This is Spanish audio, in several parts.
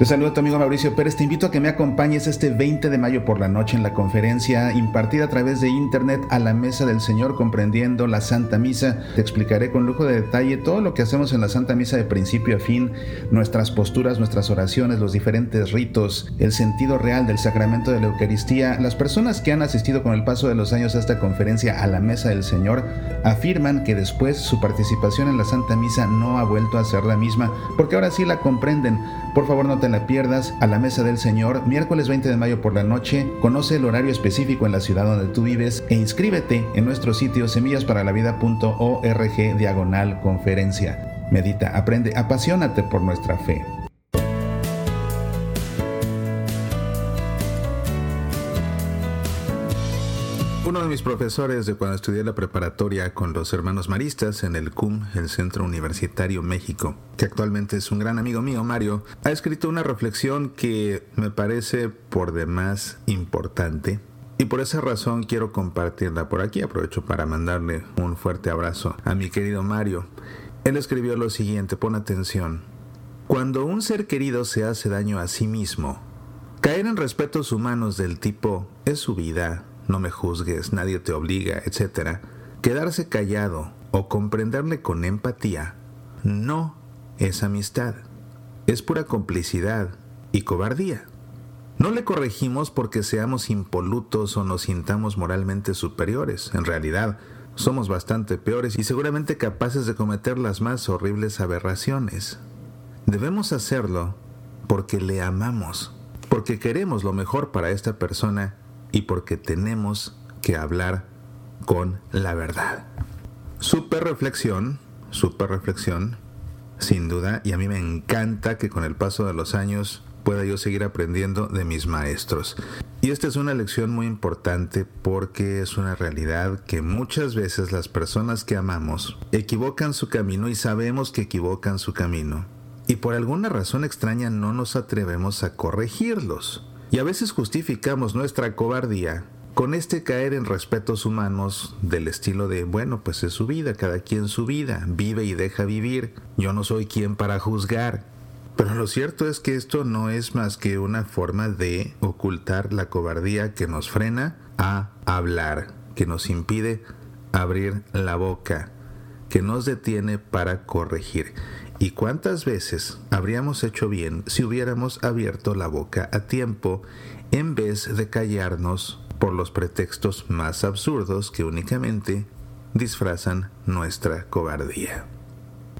Te saludo tu amigo Mauricio Pérez. Te invito a que me acompañes este 20 de mayo por la noche en la conferencia impartida a través de internet a la mesa del Señor comprendiendo la Santa Misa. Te explicaré con lujo de detalle todo lo que hacemos en la Santa Misa de principio a fin, nuestras posturas, nuestras oraciones, los diferentes ritos, el sentido real del sacramento de la Eucaristía. Las personas que han asistido con el paso de los años a esta conferencia a la mesa del Señor afirman que después su participación en la Santa Misa no ha vuelto a ser la misma, porque ahora sí la comprenden. Por favor, no te la pierdas a la mesa del Señor, miércoles 20 de mayo por la noche. Conoce el horario específico en la ciudad donde tú vives e inscríbete en nuestro sitio semillasparalavida.org diagonal conferencia. Medita, aprende, apasionate por nuestra fe. Uno de mis profesores de cuando estudié la preparatoria con los hermanos maristas en el CUM, el Centro Universitario México, que actualmente es un gran amigo mío, Mario, ha escrito una reflexión que me parece por demás importante y por esa razón quiero compartirla por aquí. Aprovecho para mandarle un fuerte abrazo a mi querido Mario. Él escribió lo siguiente, pon atención. Cuando un ser querido se hace daño a sí mismo, caer en respetos humanos del tipo es su vida, no me juzgues, nadie te obliga, etc., quedarse callado o comprenderle con empatía no es amistad, es pura complicidad y cobardía. No le corregimos porque seamos impolutos o nos sintamos moralmente superiores. En realidad, somos bastante peores y seguramente capaces de cometer las más horribles aberraciones. Debemos hacerlo porque le amamos, porque queremos lo mejor para esta persona y porque tenemos que hablar con la verdad. Super reflexión, super reflexión, sin duda, y a mí me encanta que con el paso de los años pueda yo seguir aprendiendo de mis maestros. Y esta es una lección muy importante porque es una realidad que muchas veces las personas que amamos equivocan su camino y sabemos que equivocan su camino. Y por alguna razón extraña no nos atrevemos a corregirlos. Y a veces justificamos nuestra cobardía con este caer en respetos humanos del estilo de, bueno, pues es su vida, cada quien su vida, vive y deja vivir, yo no soy quien para juzgar. Pero lo cierto es que esto no es más que una forma de ocultar la cobardía que nos frena a hablar, que nos impide abrir la boca, que nos detiene para corregir. ¿Y cuántas veces habríamos hecho bien si hubiéramos abierto la boca a tiempo en vez de callarnos por los pretextos más absurdos que únicamente disfrazan nuestra cobardía?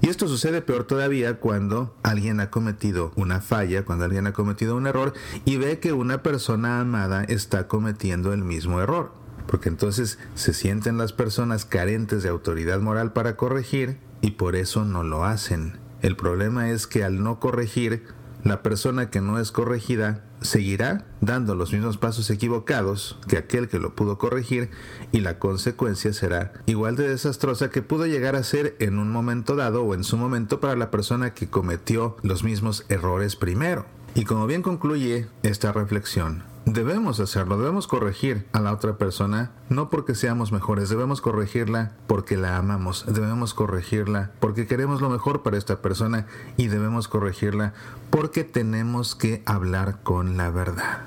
Y esto sucede peor todavía cuando alguien ha cometido una falla, cuando alguien ha cometido un error y ve que una persona amada está cometiendo el mismo error. Porque entonces se sienten las personas carentes de autoridad moral para corregir y por eso no lo hacen. El problema es que al no corregir, la persona que no es corregida seguirá dando los mismos pasos equivocados que aquel que lo pudo corregir y la consecuencia será igual de desastrosa que pudo llegar a ser en un momento dado o en su momento para la persona que cometió los mismos errores primero. Y como bien concluye esta reflexión, Debemos hacerlo, debemos corregir a la otra persona, no porque seamos mejores, debemos corregirla porque la amamos, debemos corregirla porque queremos lo mejor para esta persona y debemos corregirla porque tenemos que hablar con la verdad.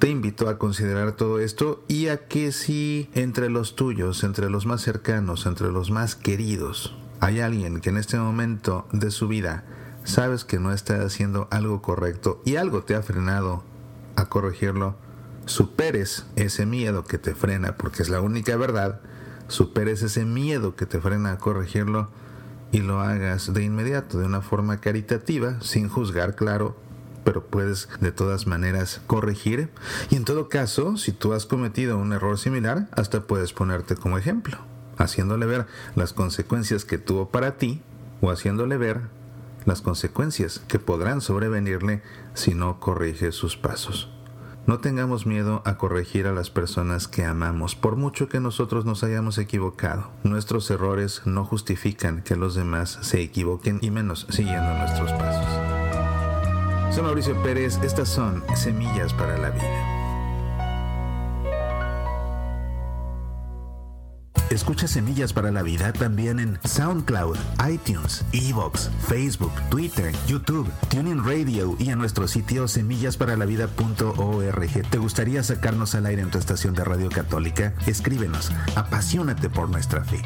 Te invito a considerar todo esto y a que si entre los tuyos, entre los más cercanos, entre los más queridos, hay alguien que en este momento de su vida sabes que no está haciendo algo correcto y algo te ha frenado a corregirlo, superes ese miedo que te frena, porque es la única verdad, superes ese miedo que te frena a corregirlo y lo hagas de inmediato, de una forma caritativa, sin juzgar, claro, pero puedes de todas maneras corregir. Y en todo caso, si tú has cometido un error similar, hasta puedes ponerte como ejemplo, haciéndole ver las consecuencias que tuvo para ti o haciéndole ver las consecuencias que podrán sobrevenirle si no corrige sus pasos. No tengamos miedo a corregir a las personas que amamos, por mucho que nosotros nos hayamos equivocado. Nuestros errores no justifican que los demás se equivoquen y menos siguiendo nuestros pasos. Soy Mauricio Pérez, estas son Semillas para la Vida. Escucha Semillas para la Vida también en SoundCloud, iTunes, Evox, Facebook, Twitter, YouTube, Tuning Radio y en nuestro sitio semillasparalavida.org. ¿Te gustaría sacarnos al aire en tu estación de radio católica? Escríbenos. Apasionate por nuestra fe.